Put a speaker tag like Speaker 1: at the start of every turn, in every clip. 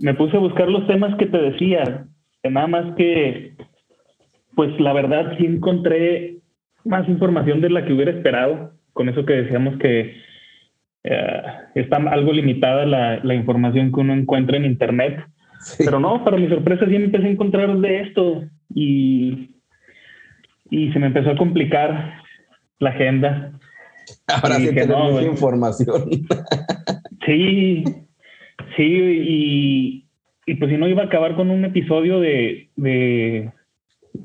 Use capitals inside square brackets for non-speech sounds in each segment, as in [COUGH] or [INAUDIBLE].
Speaker 1: Me puse a buscar los temas que te decía, nada más que, pues la verdad sí encontré más información de la que hubiera esperado, con eso que decíamos que eh, está algo limitada la, información que uno encuentra en Internet. Pero no, para mi sorpresa sí empecé a encontrar de esto y, y se me empezó a complicar la agenda.
Speaker 2: Ahora sí tenemos información.
Speaker 1: Sí, sí, y, y, pues si no iba a acabar con un episodio de, de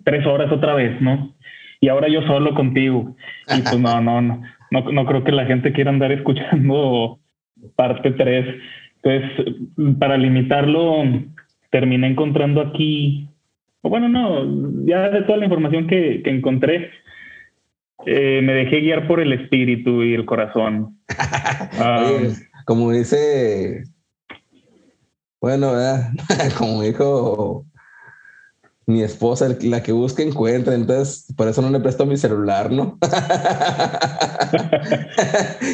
Speaker 1: tres horas otra vez, ¿no? Y ahora yo solo contigo. Y pues no, no, no, no, no creo que la gente quiera andar escuchando [LAUGHS] parte 3. Entonces, para limitarlo, terminé encontrando aquí, bueno, no, ya de toda la información que, que encontré, eh, me dejé guiar por el espíritu y el corazón. [LAUGHS]
Speaker 2: Um, como dice, bueno, [LAUGHS] como dijo mi esposa, la que busca encuentra, entonces por eso no le presto mi celular, ¿no? [LAUGHS]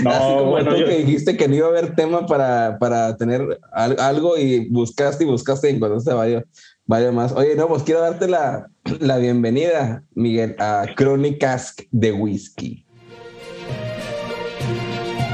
Speaker 2: no, [LAUGHS] Así como bueno, tú que dijiste que no iba a haber tema para, para tener algo y buscaste y buscaste y encontraste varios, varios más. Oye, no, pues quiero darte la, la bienvenida, Miguel, a Crónicas de Whisky.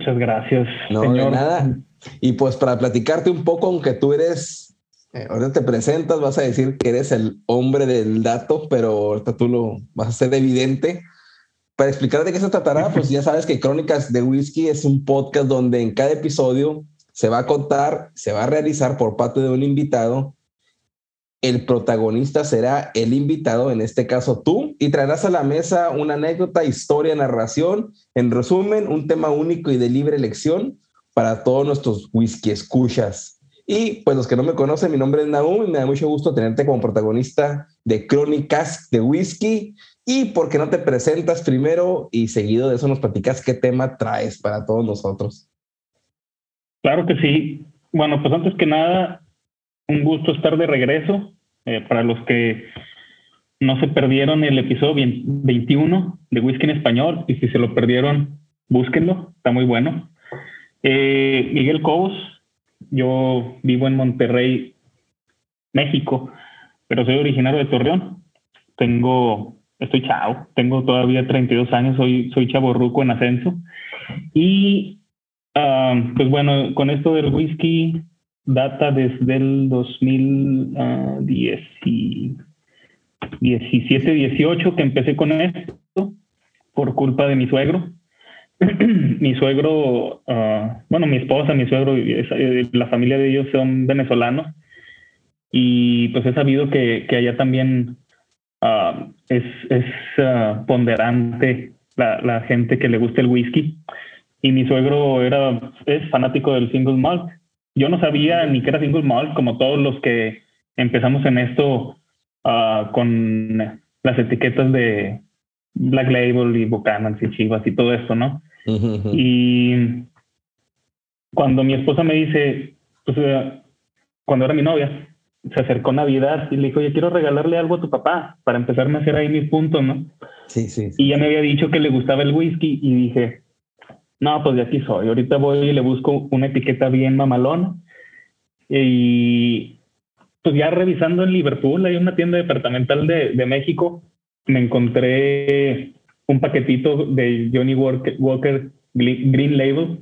Speaker 1: Muchas gracias.
Speaker 2: No, señor. nada. Y pues para platicarte un poco, aunque tú eres, eh, ahora te presentas, vas a decir que eres el hombre del dato, pero ahorita tú lo vas a hacer evidente. Para explicar de qué se tratará, pues ya sabes que Crónicas de Whisky es un podcast donde en cada episodio se va a contar, se va a realizar por parte de un invitado el protagonista será el invitado, en este caso tú, y traerás a la mesa una anécdota, historia, narración, en resumen, un tema único y de libre elección para todos nuestros whisky escuchas. Y pues los que no me conocen, mi nombre es Naum y me da mucho gusto tenerte como protagonista de Crónicas de Whisky. y por qué no te presentas primero y seguido de eso nos platicas qué tema traes para todos nosotros.
Speaker 1: Claro que sí. Bueno, pues antes que nada, un gusto estar de regreso. Eh, para los que no se perdieron el episodio 21 de Whisky en Español, y si se lo perdieron, búsquenlo, está muy bueno. Eh, Miguel Cobos, yo vivo en Monterrey, México, pero soy originario de Torreón. Tengo, estoy chao, tengo todavía 32 años, soy, soy chaborruco en ascenso. Y ah, pues bueno, con esto del whisky data desde el 2017, 18 que empecé con esto por culpa de mi suegro. [CLEARS THROAT] mi suegro, ah, bueno, mi esposa, mi suegro, eh, la familia de ellos son venezolanos y pues he sabido que, que allá también ah, es, es ah, ponderante la, la, gente que le gusta el whisky y mi suegro era, es fanático del single malt. Yo no sabía ni que era single malt como todos los que empezamos en esto con las etiquetas de Black Label y Buchanan y Chivas y todo esto, ¿no? Y cuando mi esposa me dice, pues, eh, cuando era mi novia, se acercó Navidad y le dijo, yo quiero regalarle algo a tu papá para empezarme a hacer ahí mis puntos, ¿no?
Speaker 2: Sí, sí,
Speaker 1: Y ya me había dicho que le gustaba el whisky y dije, no, pues de aquí soy. Ahorita voy y le busco una etiqueta bien mamalón. Y pues ya revisando en Liverpool, hay una tienda departamental de, de México, me encontré un paquetito de Johnny Walker, Green Label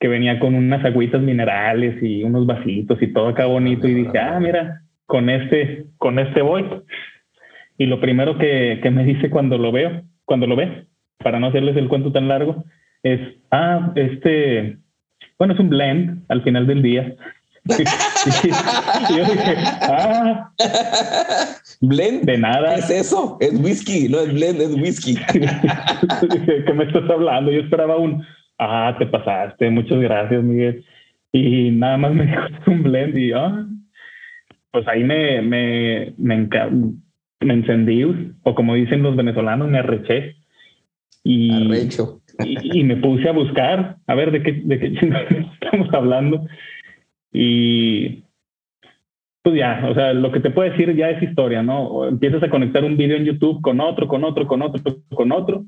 Speaker 1: que venía con unas agüitas minerales y unos vasitos y todo acá bonito y dije, ah, mira, con este, con este voy. Y lo primero que, que me dice cuando lo veo, cuando lo ve, para no hacerles el cuento tan largo, es, ah, este, bueno, es un blend al final del día. [LAUGHS] y yo dije, ah,
Speaker 2: blend.
Speaker 1: De nada.
Speaker 2: es eso? Es whisky, no es blend, es whisky. [LAUGHS]
Speaker 1: ¿Qué me estás hablando? Yo esperaba un, ah, te pasaste, muchas gracias, Miguel. Y nada más me [LAUGHS] dijo un blend y, ah, pues ahí me, me, me, me encendí, o como dicen los venezolanos, me arreché. Y, y, y, me puse a buscar, a ver de qué, de qué [LAUGHS] estamos hablando. Y pues ya, o sea, lo que te puedo decir ya es historia, ¿no? empiezas a conectar un video en YouTube con otro, con otro, con otro, con otro.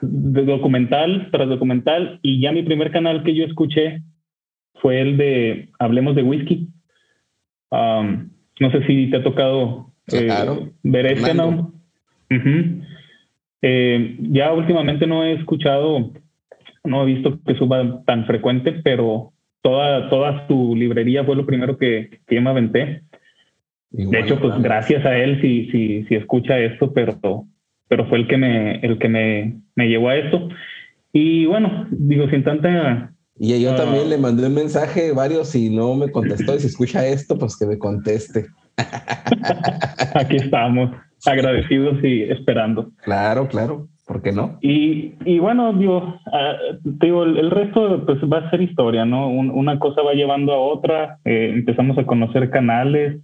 Speaker 1: de documental tras documental. Y ya mi primer canal que yo escuché fue el de Hablemos de Whisky. no sé si te ha tocado eh, ver este, ¿no? Eh, ya últimamente no he escuchado, no he visto que suba tan frecuente, pero toda, toda su librería fue lo primero que, que yo me aventé. de hecho, pues gracias a él si, si, si escucha esto, pero, pero fue el que me, el que me, me llevó a esto. Y bueno, digo, sin tanta...
Speaker 2: Y yo también ah, le mandé un mensaje varios y no me contestó. Y si escucha esto, pues que me conteste. [LAUGHS]
Speaker 1: Aquí estamos, agradecidos y esperando.
Speaker 2: Claro, claro. ¿Por qué no?
Speaker 1: Y, y bueno, digo, ah, digo el, resto pues va a ser historia, ¿no? una cosa va llevando a otra, eh, empezamos a conocer canales,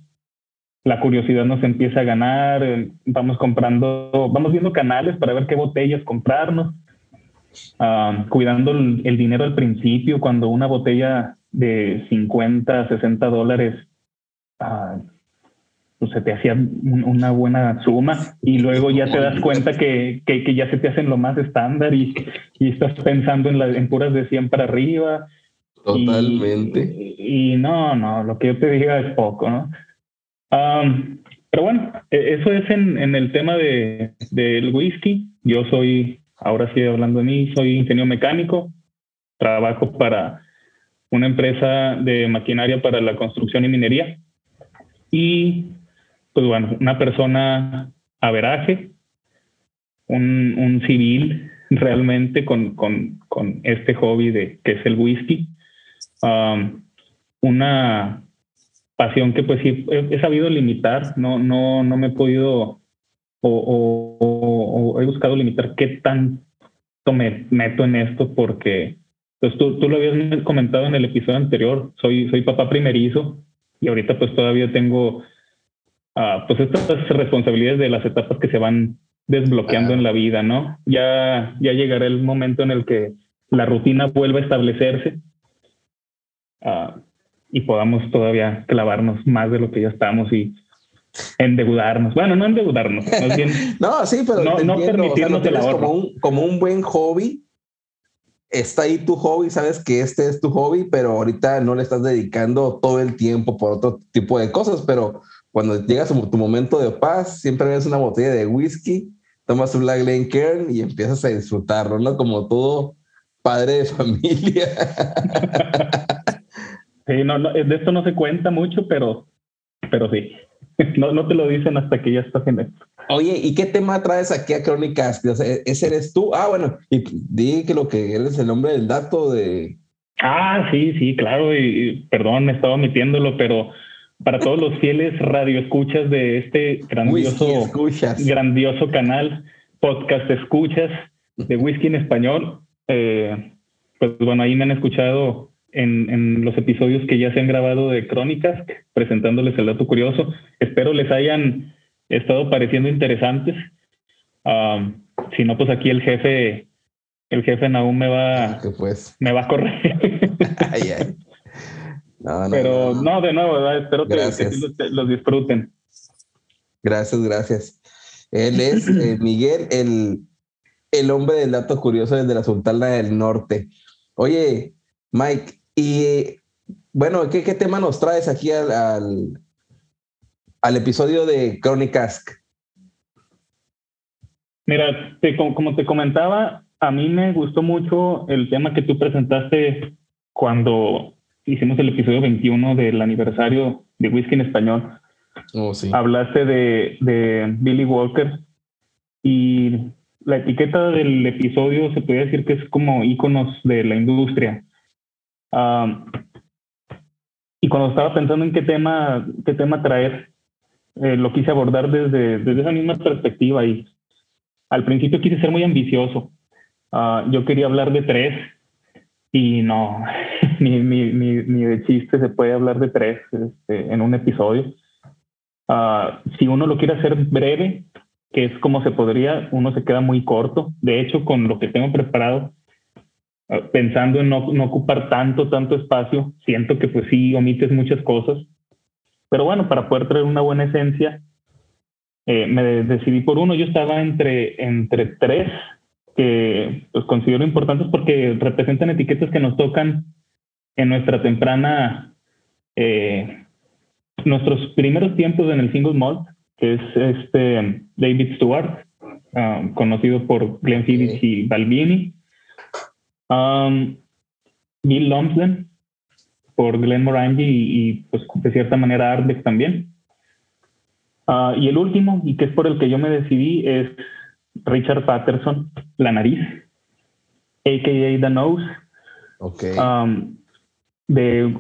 Speaker 1: la curiosidad nos empieza a ganar, eh, vamos comprando, vamos viendo canales para ver qué botellas comprarnos, ah, cuidando el, dinero al principio, cuando una botella de 50, 60 dólares uh, pues, se te hacía una buena suma y luego ya te das cuenta que, que, ya se te hacen lo más estándar y, y estás pensando en, las en puras de 100 para arriba.
Speaker 2: Totalmente.
Speaker 1: Y, no, no, lo que yo te diga es poco, ¿no? pero bueno, e, eso es en, en el tema de, del whisky. Yo soy, ahora sí hablando de mí, soy ingeniero mecánico, trabajo para una empresa de maquinaria para la construcción y minería. Y pues bueno, una persona a veraje, un, un civil realmente con, con, con, este hobby de que es el whisky, um, una pasión que pues sí he, sabido limitar, no, no, no me he podido o, he buscado limitar qué tanto me meto en esto porque pues tú, tú lo habías comentado en el episodio anterior, soy, soy papá primerizo y ahorita pues todavía tengo ah, pues estas responsabilidades de las etapas que se van desbloqueando en la vida, ¿no? Ya, ya llegará el momento en el que la rutina vuelva a establecerse ah, y podamos todavía clavarnos más de lo que ya estamos y endeudarnos. Bueno, no endeudarnos, más bien. [LAUGHS]
Speaker 2: no, sí, pero
Speaker 1: no, no permitirnos el ahorro.
Speaker 2: Como un, como un buen hobby. Está ahí tu hobby, sabes que este es tu hobby, pero ahorita no le estás dedicando todo el tiempo por otro tipo de cosas. Pero cuando llegas a tu momento de paz, siempre ves una botella de whisky, tomas un Black Kern y empiezas a disfrutarlo, ¿no? Como todo padre de [LAUGHS] familia.
Speaker 1: sí, no, no, de esto no se cuenta mucho, pero, pero sí. [LAUGHS] No, no te lo dicen hasta que ya estás en esto.
Speaker 2: Oye, ¿y qué tema traes aquí a Crónicas? ¿Ese eres tú? Ah, bueno, y di que lo que eres el nombre del dato de...
Speaker 1: Ah, sí, sí, claro, y, perdón, me estaba omitiéndolo, pero para todos los fieles radioescuchas de este grandioso, grandioso canal, podcast escuchas de whisky en español, eh, pues bueno, ahí me han escuchado en, los episodios que ya se han grabado de Crónicas, presentándoles el dato curioso. Espero les hayan estado pareciendo interesantes. si no, pues aquí el jefe, el jefe Naum me va,
Speaker 2: pues.
Speaker 1: me va a correr. [LAUGHS] Pero no, de nuevo, espero que, los, disfruten.
Speaker 2: Gracias, gracias. Él es eh, [LAUGHS] Miguel, el, el hombre del dato curioso desde la Sultana del Norte. Oye, Mike, y bueno, ¿qué, tema nos traes aquí al, al, episodio de Crónicas?
Speaker 1: Mira, como, te comentaba, a mí me gustó mucho el tema que tú presentaste cuando hicimos el episodio 21 del aniversario de Whisky en Español.
Speaker 2: Oh, sí.
Speaker 1: Hablaste de, de Billy Walker y la etiqueta del episodio se puede decir que es como íconos de la industria y cuando estaba pensando en qué tema, qué tema traer, eh, lo quise abordar desde, desde esa misma perspectiva y al principio quise ser muy ambicioso. Ah, yo quería hablar de tres y no, [LAUGHS] ni, ni, ni, de chiste se puede hablar de tres este, en un episodio. Ah, si uno lo quiere hacer breve, que es como se podría, uno se queda muy corto. De hecho, con lo que tengo preparado, Ah, pensando en no, no, ocupar tanto, tanto espacio, siento que pues sí omites muchas cosas. Pero bueno, para poder traer una buena esencia, eh, me decidí por uno. Yo estaba entre, entre tres que pues, considero importantes porque representan etiquetas que nos tocan en nuestra temprana, eh, nuestros primeros tiempos en el single malt, que es este David Stewart, ah, conocido por Glenn Phillips y Balbini Um, Bill Lumsden por Glenn Morangi y, pues de cierta manera Ardbeg también. Uh, y el último, y que es por el que yo me decidí, es Richard Patterson, La Nariz, a.k.a. The Nose, um, de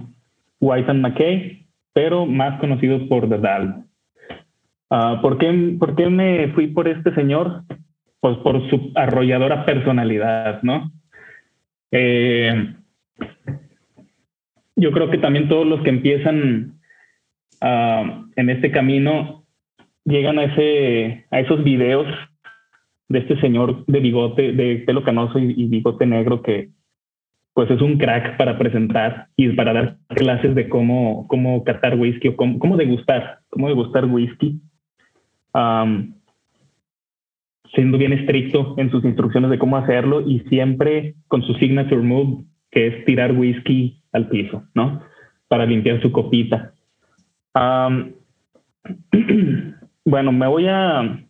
Speaker 1: White and McKay, pero más conocido por The Dal. Uh, ¿por, qué, ¿Por qué me fui por este señor? Pues por su arrolladora personalidad, ¿no? Eh, yo creo que también todos los que empiezan ah, en este camino llegan a, ese, a esos videos de este señor de bigote, de pelo canoso y, bigote negro que pues es un crack para presentar y para dar clases de cómo, cómo catar whisky o cómo, cómo degustar, cómo degustar whisky siendo bien estricto en sus instrucciones de cómo hacerlo y siempre con su signature move, que es tirar whisky al piso, ¿no? Para limpiar su copita. [CLEARS THROAT] bueno, me voy a,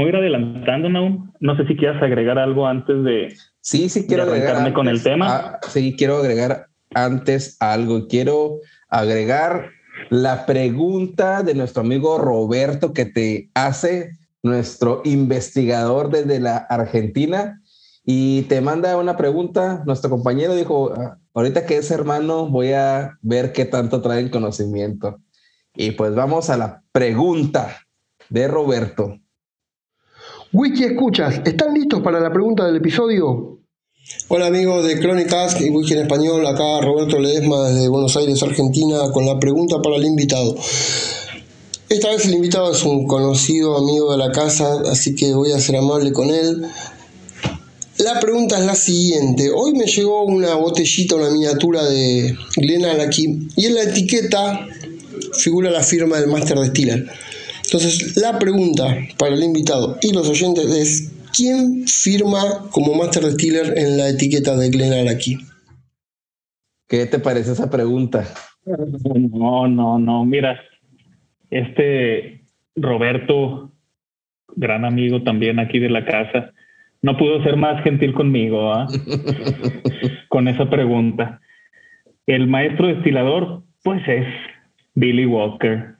Speaker 1: voy a ir adelantando, ¿no? No sé si quieras agregar algo antes de,
Speaker 2: sí, sí quiero
Speaker 1: agregarme con el tema.
Speaker 2: Ah, sí, quiero agregar antes algo. Quiero agregar la pregunta de nuestro amigo Roberto que te hace nuestro investigador desde la Argentina, y te manda una pregunta. Nuestro compañero dijo, ah, ahorita que es hermano, voy a ver qué tanto traen conocimiento. Y pues vamos a la pregunta de Roberto.
Speaker 3: Wiki Escuchas, ¿están listos para la pregunta del episodio?
Speaker 4: Hola amigos de Crónicas y Wiki en Español, acá Roberto Ledesma desde Buenos Aires, Argentina, con la pregunta para el invitado.
Speaker 3: Esta vez el invitado es un conocido amigo de la casa, así que voy a ser amable con él. La pregunta es la siguiente. Hoy me llegó una botellita, una miniatura de Glenallachie y en la etiqueta figura la firma del Master Distiller. Entonces, la pregunta para el invitado y los oyentes es ¿quién firma como Master Distiller en la etiqueta de Glenallachie?
Speaker 2: ¿Qué te parece esa pregunta?
Speaker 1: No, no, no. Mira, este Roberto, gran amigo también aquí de la casa, no pudo ser más gentil conmigo ¿ah? [LAUGHS] con esa pregunta. El maestro destilador, pues es Billy Walker.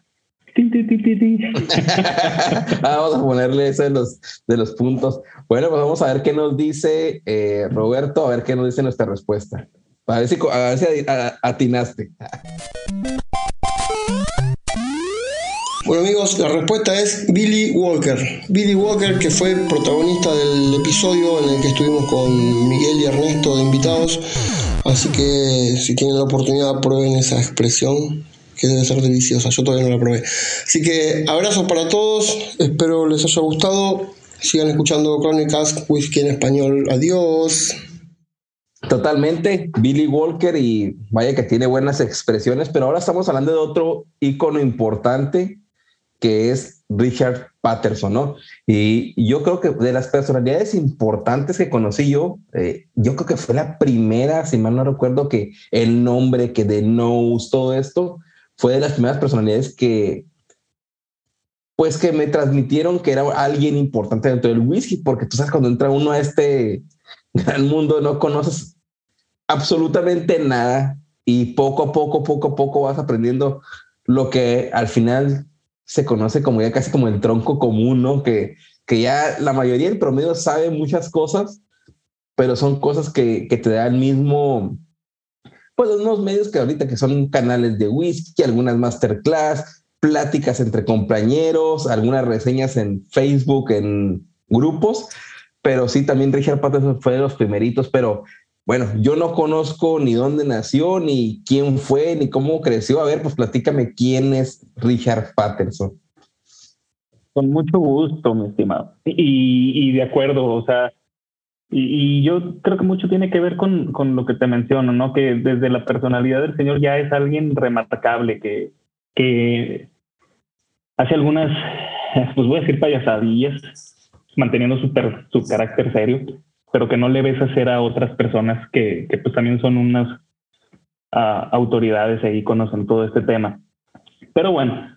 Speaker 1: [LAUGHS]
Speaker 2: vamos a ponerle eso de los, de los puntos. Bueno, pues vamos a ver qué nos dice eh, Roberto, a ver qué nos dice nuestra respuesta. A ver si, a ver si atinaste.
Speaker 3: Bueno amigos, la respuesta es Billy Walker. Billy Walker que fue protagonista del episodio en el que estuvimos con Miguel y Ernesto de invitados. Así que si tienen la oportunidad prueben esa expresión que debe ser deliciosa. Yo todavía no la probé. Así que abrazos para todos. Espero les haya gustado. Sigan escuchando Crónicas Whisky en español. Adiós.
Speaker 2: Totalmente, Billy Walker y vaya que tiene buenas expresiones, pero ahora estamos hablando de otro icono importante que es Richard Patterson, ¿no? Y yo creo que de las personalidades importantes que conocí yo, eh, yo creo que fue la primera, si mal no recuerdo, que el nombre, que de todo esto, fue de las primeras personalidades que, pues que me transmitieron que era alguien importante dentro del whisky, porque tú sabes, cuando entra uno a este gran mundo, no conoces absolutamente nada y poco a poco, poco a poco vas aprendiendo lo que al final se conoce como ya casi como el tronco común, ¿no? Que, que ya la mayoría del promedio sabe muchas cosas, pero son cosas que, que te da el mismo, pues unos medios que ahorita que son canales de whisky, algunas masterclass, pláticas entre compañeros, algunas reseñas en Facebook, en grupos, pero sí, también Richard Patterson fue de los primeritos, pero bueno, yo no conozco ni dónde nació, ni quién fue, ni cómo creció. A ver, pues platícame quién es Richard Patterson.
Speaker 1: Con mucho gusto, mi estimado. Y, de acuerdo, o sea, y, yo creo que mucho tiene que ver con, con, lo que te menciono, ¿no? Que desde la personalidad del Señor ya es alguien remarcable, que, que hace algunas, [LAUGHS] pues voy a decir payasadillas, manteniendo su, su carácter serio, pero que no le ves hacer a otras personas que, que pues también son unas ah, autoridades e íconos en todo este tema. Pero bueno,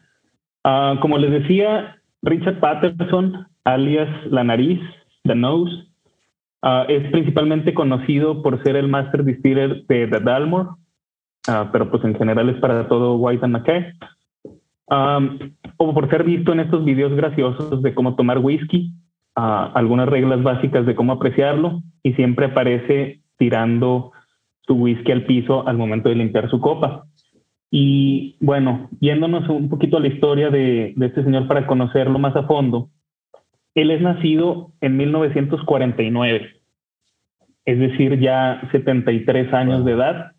Speaker 1: uh, como les decía, Richard Patterson, alias La Nariz, The Nose, uh, es principalmente conocido por ser el master distiller de The Dalmore, pero pues en general es para todo White and o por ser visto en estos videos graciosos de cómo tomar whisky, algunas reglas básicas de cómo apreciarlo y siempre aparece tirando su whisky al piso al momento de limpiar su copa. Y bueno, yéndonos un poquito a la historia de, de este señor para conocerlo más a fondo, él es nacido en 1949, es decir, ya 73 años de edad.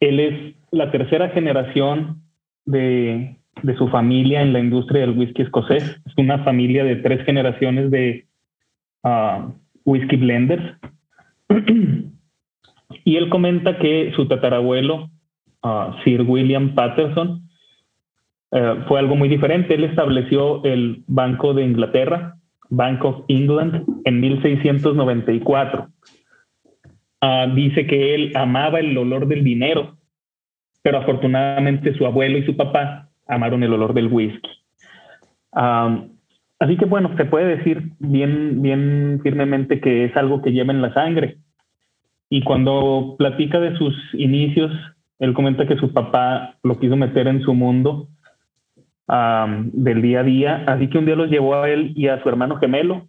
Speaker 1: Él es la tercera generación de, su familia en la industria del whisky escocés. Es una familia de tres generaciones de uh, whisky blenders. [CLEARS THROAT] y él comenta que su tatarabuelo, uh, Sir William Patterson, uh, fue algo muy diferente. Él estableció el Banco de Inglaterra, Bank of England, en 1694. dice que él amaba el olor del dinero, pero afortunadamente su abuelo y su papá amaron el olor del whisky. así que bueno, se puede decir bien, bien firmemente que es algo que lleva en la sangre. Y cuando platica de sus inicios, él comenta que su papá lo quiso meter en su mundo del día a día, así que un día los llevó a él y a su hermano gemelo.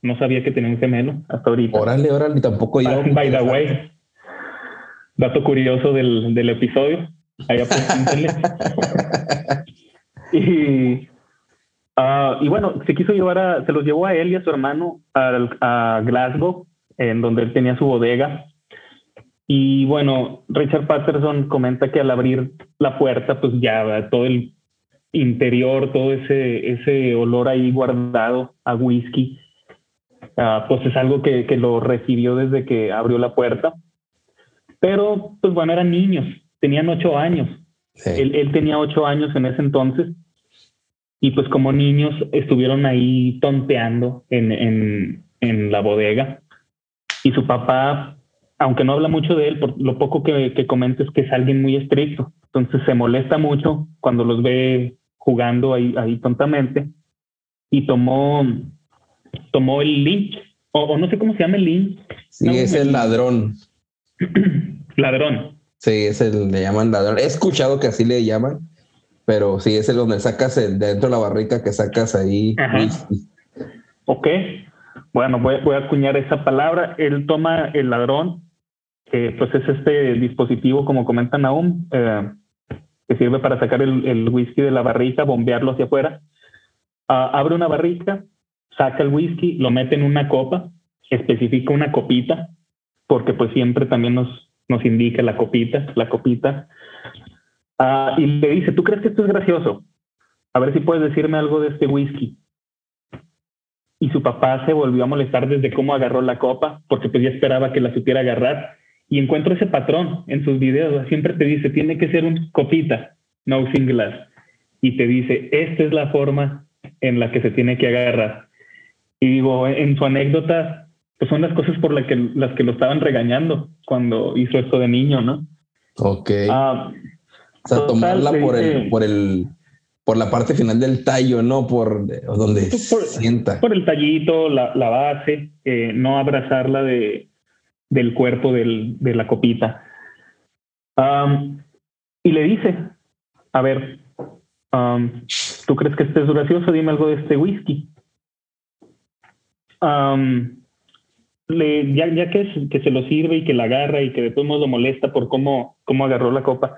Speaker 1: No sabía que tenía un gemelo hasta ahorita.
Speaker 2: Órale, órale, tampoco yo.
Speaker 1: By the way, dato curioso del, del episodio. Ahí [LAUGHS] y, uh, y bueno, se quiso llevar a, se los llevó a él y a su hermano a, a Glasgow, en donde él tenía su bodega. Y bueno, Richard Patterson comenta que al abrir la puerta, pues ya todo el interior, todo ese, ese olor ahí guardado a whisky, ah, pues es algo que, que, lo recibió desde que abrió la puerta. Pero, pues bueno, eran niños, tenían ocho años. Él, él, tenía ocho años en ese entonces. Y pues como niños estuvieron ahí tonteando en, en, en la bodega. Y su papá, aunque no habla mucho de él, por lo poco que, que comenta es que es alguien muy estricto. Entonces se molesta mucho cuando los ve jugando ahí, ahí tontamente y tomó, tomó el link, o, no sé cómo se llama el link.
Speaker 2: Sí, es el ladrón. [CLEARS THROAT]
Speaker 1: ladrón.
Speaker 2: Sí, es el, le llaman ladrón. He escuchado que así le llaman, pero sí, es el donde sacas el, dentro de la barrica que sacas ahí.
Speaker 1: Ok, bueno, voy, voy, a acuñar esa palabra. Él toma el ladrón, que pues es este dispositivo, como comentan aún, eh, que sirve para sacar el, whisky de la barrica, bombearlo hacia afuera. Ah, abre una barrica, saca el whisky, lo mete en una copa, especifica una copita, porque pues siempre también nos, nos indica la copita, la copita. Ah, y le dice, ¿tú crees que esto es gracioso? A ver si puedes decirme algo de este whisky. Y su papá se volvió a molestar desde cómo agarró la copa, porque pues ya esperaba que la supiera agarrar y encuentro ese patrón en sus videos. Siempre te dice, tiene que ser un copita, no single Y te dice, esta es la forma en la que se tiene que agarrar. Y digo, en su anécdota, pues son las cosas por las que, las que lo estaban regañando cuando hizo esto de niño, ¿no?
Speaker 2: Ok. Ah, o sea, tomarla por, el, por el, por la parte final del tallo, no por donde
Speaker 1: por,
Speaker 2: sienta.
Speaker 1: Por el tallito, la, la base, eh, no abrazarla de, del cuerpo de la copita. y le dice, a ver, ¿tú crees que este es gracioso? Dime algo de este whisky. le, ya, que, se lo sirve y que la agarra y que de todos modos lo molesta por cómo, cómo agarró la copa,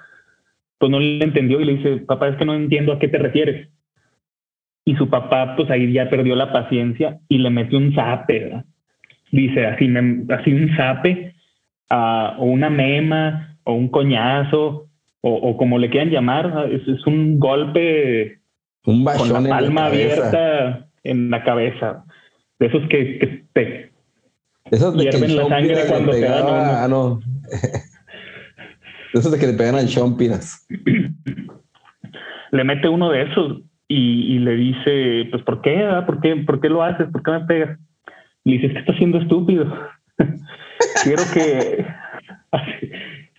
Speaker 1: pues no le entendió y le dice, papá, es que no entiendo a qué te refieres. Y su papá, pues ahí ya perdió la paciencia y le metió un zape, ¿verdad? Dice así, así un zape uh, o una mema o un coñazo o, o como le quieran llamar, es, es un golpe
Speaker 2: un
Speaker 1: con la palma abierta en la cabeza. De esos que, que te
Speaker 2: esos de hierven la sangre cuando te dan Ah, no. [LAUGHS] esos de que le pegan al Chompiras.
Speaker 1: Le mete uno de esos y, y, le dice, pues, ¿por qué? Ah? ¿Por qué? ¿Por qué lo haces? ¿Por qué me pegas? Le dices que está siendo estúpido. [LAUGHS] Quiero que.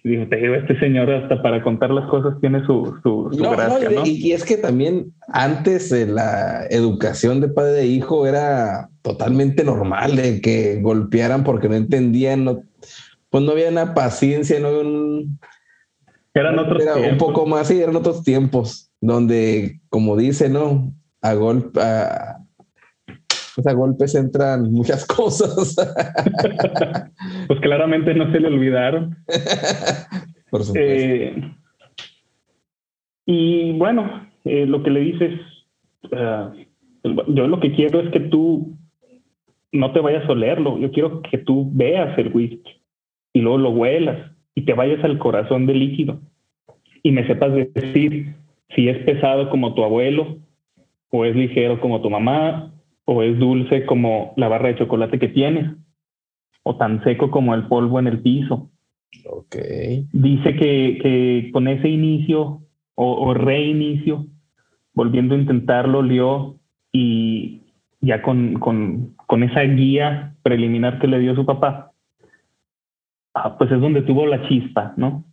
Speaker 1: Digo, te digo, este señor hasta para contar las cosas tiene su, su, gracia, no,
Speaker 2: Y, es que también antes de la educación de padre e hijo era totalmente normal de que golpearan porque no entendían, no, pues no había una paciencia, no había un...
Speaker 1: Eran otros
Speaker 2: era un poco más, sí, eran otros tiempos donde, como dice, ¿no? A golpe, [LAUGHS] pues a golpes entran muchas [LAUGHS] cosas. [LAUGHS]
Speaker 1: pues claramente no se le olvidaron.
Speaker 2: Por supuesto.
Speaker 1: Eh, y bueno, eh, lo que le dices, uh, yo lo que quiero es que tú no te vayas a olerlo, yo quiero que tú veas el whisky y luego lo huelas y te vayas al corazón del líquido y me sepas decir si es pesado como tu abuelo o es ligero como tu mamá o es dulce como la barra de chocolate que tienes, o tan seco como el polvo en el piso.
Speaker 2: Ok.
Speaker 1: Dice que, que con ese inicio o, reinicio, volviendo a intentarlo, lió y ya con, con, con, esa guía preliminar que le dio su papá, ah, pues es donde tuvo la chispa, ¿no?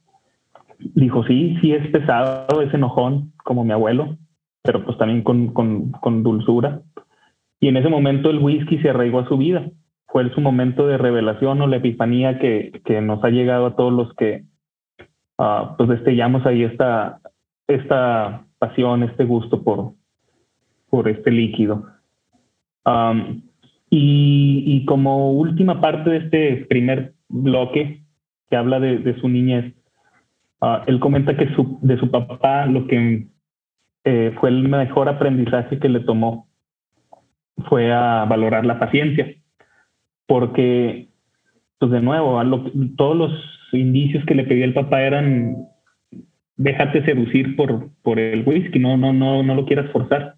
Speaker 1: Dijo, sí, sí es pesado, es enojón, como mi abuelo, pero pues también con, con, con dulzura. Y en ese momento el whisky se arraigó a su vida. Fue su momento de revelación o la epifanía que, que nos ha llegado a todos los que uh, pues destellamos ahí esta, esta pasión, este gusto por, por este líquido. Um, y, como última parte de este primer bloque que habla de, de su niñez, uh, él comenta que su, de su papá lo que eh, fue el mejor aprendizaje que le tomó fue a valorar la paciencia, porque, pues de nuevo, todos los indicios que le pedía el papá eran déjate seducir por, por el whisky, no, no, no, no lo quieras forzar.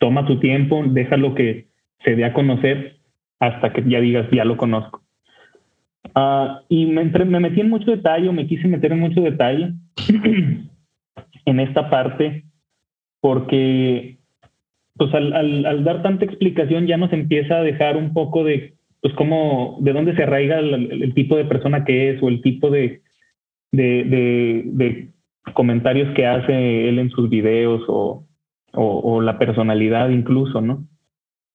Speaker 1: Toma tu tiempo, déjalo que se dé a conocer hasta que ya digas, ya lo conozco. Ah, y me, me metí en mucho detalle, me quise meter en mucho detalle [CLEARS THROAT] en esta parte, porque pues al, dar tanta explicación ya nos empieza a dejar un poco de, pues cómo, de dónde se arraiga el, tipo de persona que es o el tipo de, de, de, comentarios que hace él en sus videos o, o, la personalidad incluso, ¿no?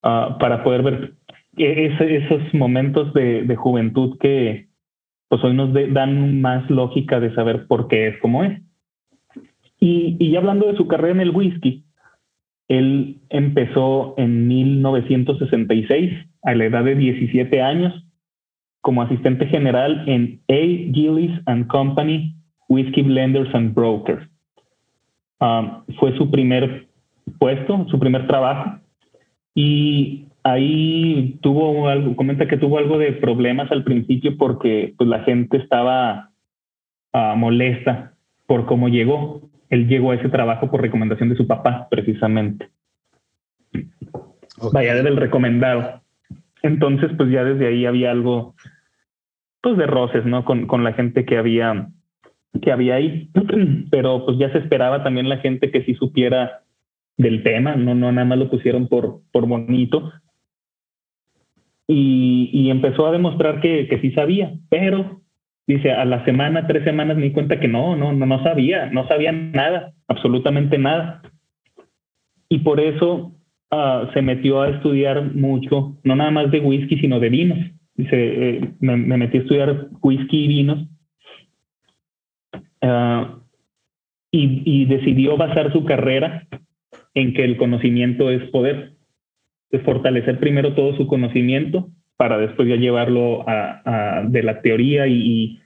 Speaker 1: Ah, para poder ver esos momentos de, juventud que pues hoy nos dan más lógica de saber por qué es como es. Y, y hablando de su carrera en el whisky, él empezó en 1966 a la edad de 17 años como asistente general en A. Gillis and Company Whiskey Blenders and Brokers. Um, fue su primer puesto, su primer trabajo. Y ahí tuvo algo, comenta que tuvo algo de problemas al principio porque pues, la gente estaba uh, molesta por cómo llegó. Él llegó a ese trabajo por recomendación de su papá, precisamente. Vaya, del recomendado. Entonces, pues ya desde ahí había algo, pues de roces, ¿no? Con, con la gente que había, que había ahí. [CLEARS THROAT] Pero pues ya se esperaba también la gente que sí supiera del tema, no, no nada más lo pusieron por, por bonito. Y, y empezó a demostrar que, que sí sabía, pero dice, a la semana, tres semanas me di cuenta que no, no, no, no sabía, no sabía nada, absolutamente nada. Y por eso Ah, se metió a estudiar mucho, no nada más de whisky, sino de vinos. Dice, eh, me, metí a estudiar whisky y vinos. Ah, y, decidió basar su carrera en que el conocimiento es poder. Es fortalecer primero todo su conocimiento para después ya llevarlo a, de la teoría y,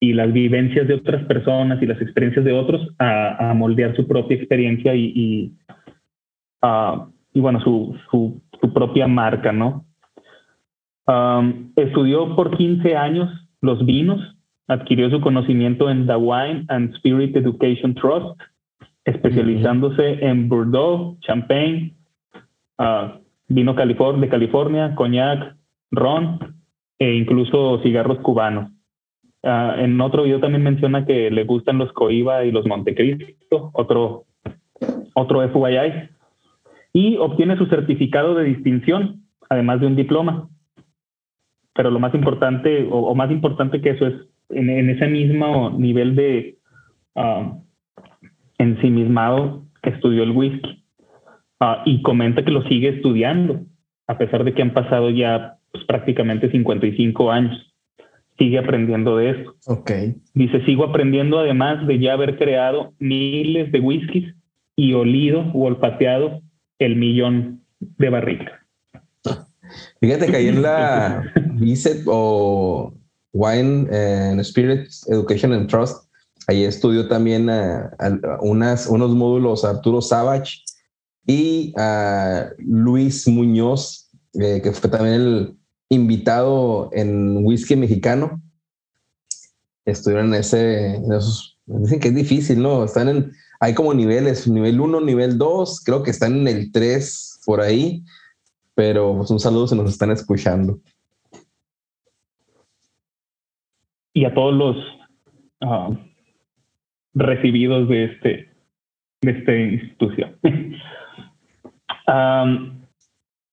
Speaker 1: y, las vivencias de otras personas y las experiencias de otros a, moldear su propia experiencia y, y y bueno, su, su, propia marca, ¿no? estudió por 15 años los vinos, adquirió su conocimiento en The Wine and Spirit Education Trust, especializándose en Bordeaux, Champagne, uh, vino de California, coñac, ron e incluso cigarros cubanos. Ah, en otro video también menciona que le gustan los Coiba y los Montecristo, otro, otro FYI y obtiene su certificado de distinción, además de un diploma. Pero lo más importante, o, más importante que eso es, en, ese mismo nivel de uh, ensimismado, estudió el whisky. Ah, y comenta que lo sigue estudiando, a pesar de que han pasado ya pues, prácticamente 55 años. Sigue aprendiendo de esto.
Speaker 2: Okay.
Speaker 1: Dice, sigo aprendiendo además de ya haber creado miles de whiskies y olido o olfateado el millón de barricas.
Speaker 2: Fíjate que ahí en la [LAUGHS] VICET o Wine and Spirits Education and Trust, ahí estudió también a, unas, unos módulos a Arturo Savage y a Luis Muñoz, eh, que fue también el invitado en Whisky Mexicano. Estuvieron en ese, dicen que es difícil, ¿no? Están en, hay como niveles, nivel 1, nivel 2, creo que están en el 3 por ahí, pero pues un saludo si nos están escuchando.
Speaker 1: Y a todos los ah, recibidos de este de esta institución. [LAUGHS]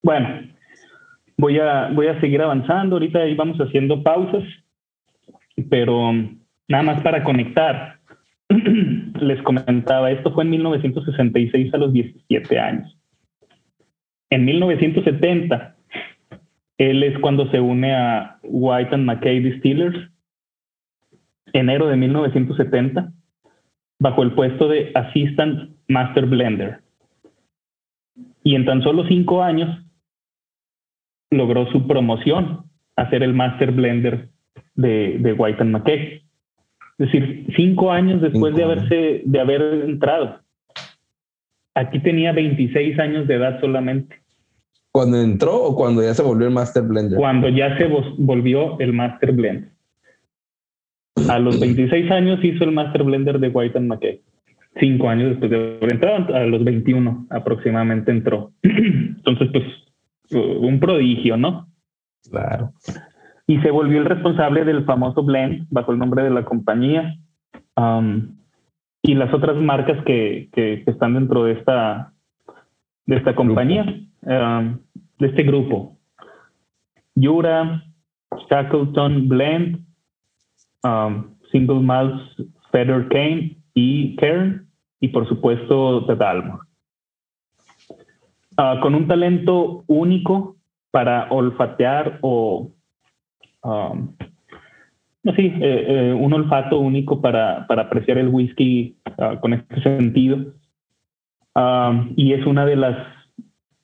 Speaker 1: bueno, voy a, voy a seguir avanzando. Ahorita ahí vamos haciendo pausas, pero nada más para conectar [CLEARS THROAT] les comentaba, esto fue en 1966 a los 17 años. En 1970, él es cuando se une a White and McKay Distillers, enero de 1970, bajo el puesto de Assistant Master Blender. Y en tan solo cinco años logró su promoción a ser el Master Blender de, de White and McKay. Es decir, cinco años después de haberse, de haber entrado. Aquí tenía 26 años de edad solamente.
Speaker 2: ¿Cuando entró o cuando ya se volvió el Master Blender?
Speaker 1: Cuando ya se volvió el Master Blender. A los [CLEARS THROAT] 26 años hizo el Master Blender de White and McKay. Cinco años después de haber entrado, a los 21 aproximadamente entró. [CLEARS THROAT] Entonces, pues, un prodigio, ¿no?
Speaker 2: Claro.
Speaker 1: Y se volvió el responsable del famoso blend bajo el nombre de la compañía. Um, y las otras marcas que, que, están dentro de esta, de esta compañía, um, de este grupo. Yura, Shackleton Blend, um, Single Malt Feather Cane y Kern, y por supuesto The Dalmor. Uh, con un talento único para olfatear o um, sí, eh, eh, un olfato único para, para apreciar el whisky uh, con este sentido. Um, y es una de las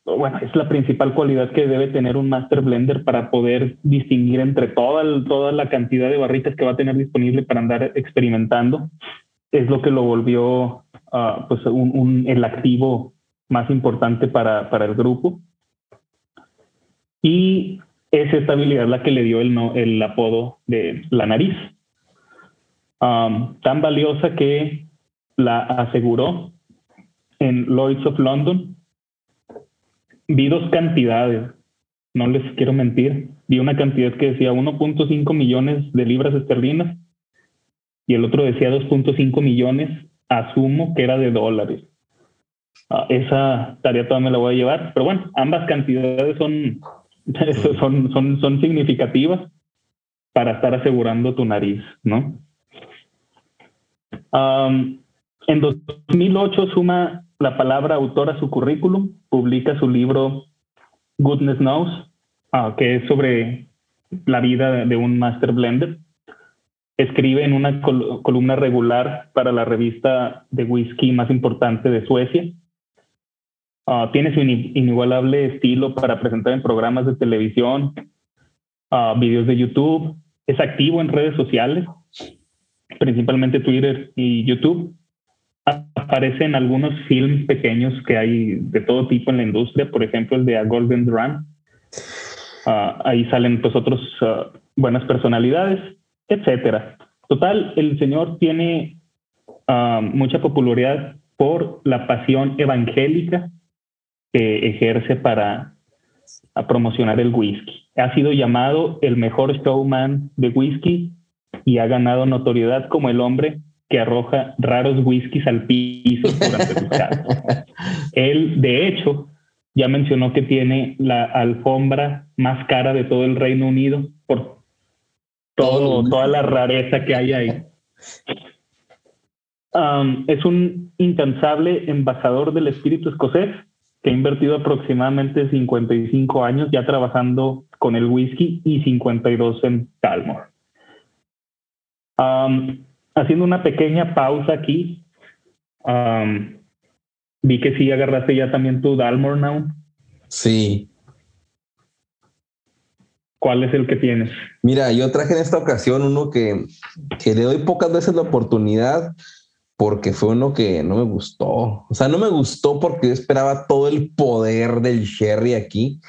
Speaker 1: bueno, es la principal cualidad que debe tener un master blender para poder distinguir entre toda, toda la cantidad de barritas que va a tener disponible para andar experimentando. Es lo que lo volvió uh, pues un, el activo más importante para, para, el grupo. Y es esta habilidad la que le dio el, el apodo de la nariz. Um, tan valiosa que la aseguró en Lloyds of London vi dos cantidades, no les quiero mentir. Vi una cantidad que decía 1.5 millones de libras esterlinas y el otro decía 2.5 millones, asumo que era de dólares. Ah, esa tarea todavía me la voy a llevar, pero bueno, ambas cantidades [LAUGHS] son, son, son, son significativas para estar asegurando tu nariz, ¿no? en 2008 suma la palabra autor a su currículum, publica su libro Goodness Knows, ah, que es sobre la vida de un master blender. Escribe en una columna regular para la revista de whisky más importante de Suecia. Ah, tiene su inigualable estilo para presentar en programas de televisión, uh, videos de YouTube. Es activo en redes sociales, principalmente Twitter y YouTube aparece en algunos films pequeños que hay de todo tipo en la industria, por ejemplo el de A Golden Run. Ah, ahí salen pues otros buenas personalidades, etcétera. Total, el señor tiene mucha popularidad por la pasión evangélica que ejerce para promocionar el whisky. Ha sido llamado el mejor showman de whisky y ha ganado notoriedad como el hombre que arroja raros whiskies al piso durante sus [LAUGHS] Él, de hecho, ya mencionó que tiene la alfombra más cara de todo el Reino Unido por todo, toda la rareza que hay ahí. Um, es un incansable embajador del espíritu escocés que ha invertido aproximadamente 55 años ya trabajando con el whisky y 52 en Talmor. Um, haciendo una pequeña pausa aquí, vi que sí agarraste ya también tu Dalmor Now.
Speaker 2: Sí.
Speaker 1: ¿Cuál es el que tienes?
Speaker 2: Mira, yo traje en esta ocasión uno que, que le doy pocas veces la oportunidad porque fue uno que no me gustó. O sea, no me gustó porque yo esperaba todo el poder del Sherry aquí.